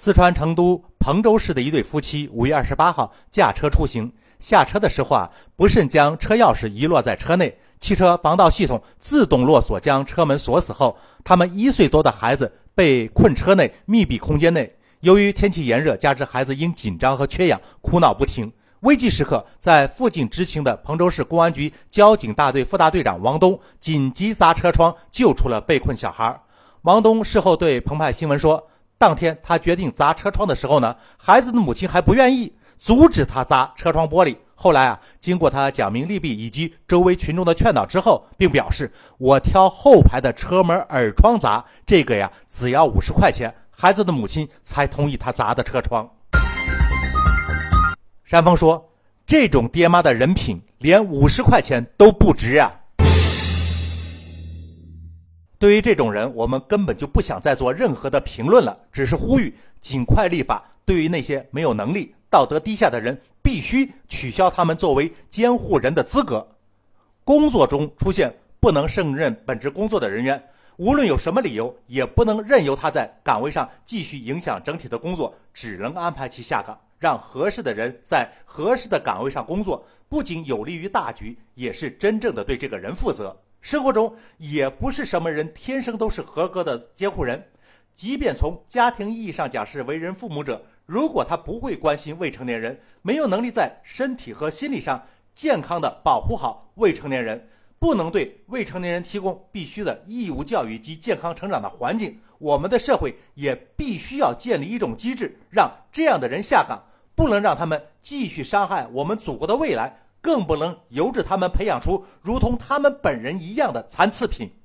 四川成都彭州市的一对夫妻五月二十八号驾车出行，下车的时候啊，不慎将车钥匙遗落在车内，汽车防盗系统自动落锁将车门锁死后，他们一岁多的孩子被困车内密闭空间内。由于天气炎热，加之孩子因紧张和缺氧哭闹不停，危急时刻，在附近执勤的彭州市公安局交警大队副大队长王东紧急砸车窗救出了被困小孩。王东事后对澎湃新闻说。当天，他决定砸车窗的时候呢，孩子的母亲还不愿意阻止他砸车窗玻璃。后来啊，经过他讲明利弊以及周围群众的劝导之后，并表示我挑后排的车门耳窗砸，这个呀只要五十块钱，孩子的母亲才同意他砸的车窗。山峰说：“这种爹妈的人品，连五十块钱都不值啊。”对于这种人，我们根本就不想再做任何的评论了，只是呼吁尽快立法。对于那些没有能力、道德低下的人，必须取消他们作为监护人的资格。工作中出现不能胜任本职工作的人员，无论有什么理由，也不能任由他在岗位上继续影响整体的工作，只能安排其下岗，让合适的人在合适的岗位上工作。不仅有利于大局，也是真正的对这个人负责。生活中也不是什么人天生都是合格的监护人，即便从家庭意义上讲是为人父母者，如果他不会关心未成年人，没有能力在身体和心理上健康的保护好未成年人，不能对未成年人提供必须的义务教育及健康成长的环境，我们的社会也必须要建立一种机制，让这样的人下岗，不能让他们继续伤害我们祖国的未来。更不能由着他们培养出如同他们本人一样的残次品。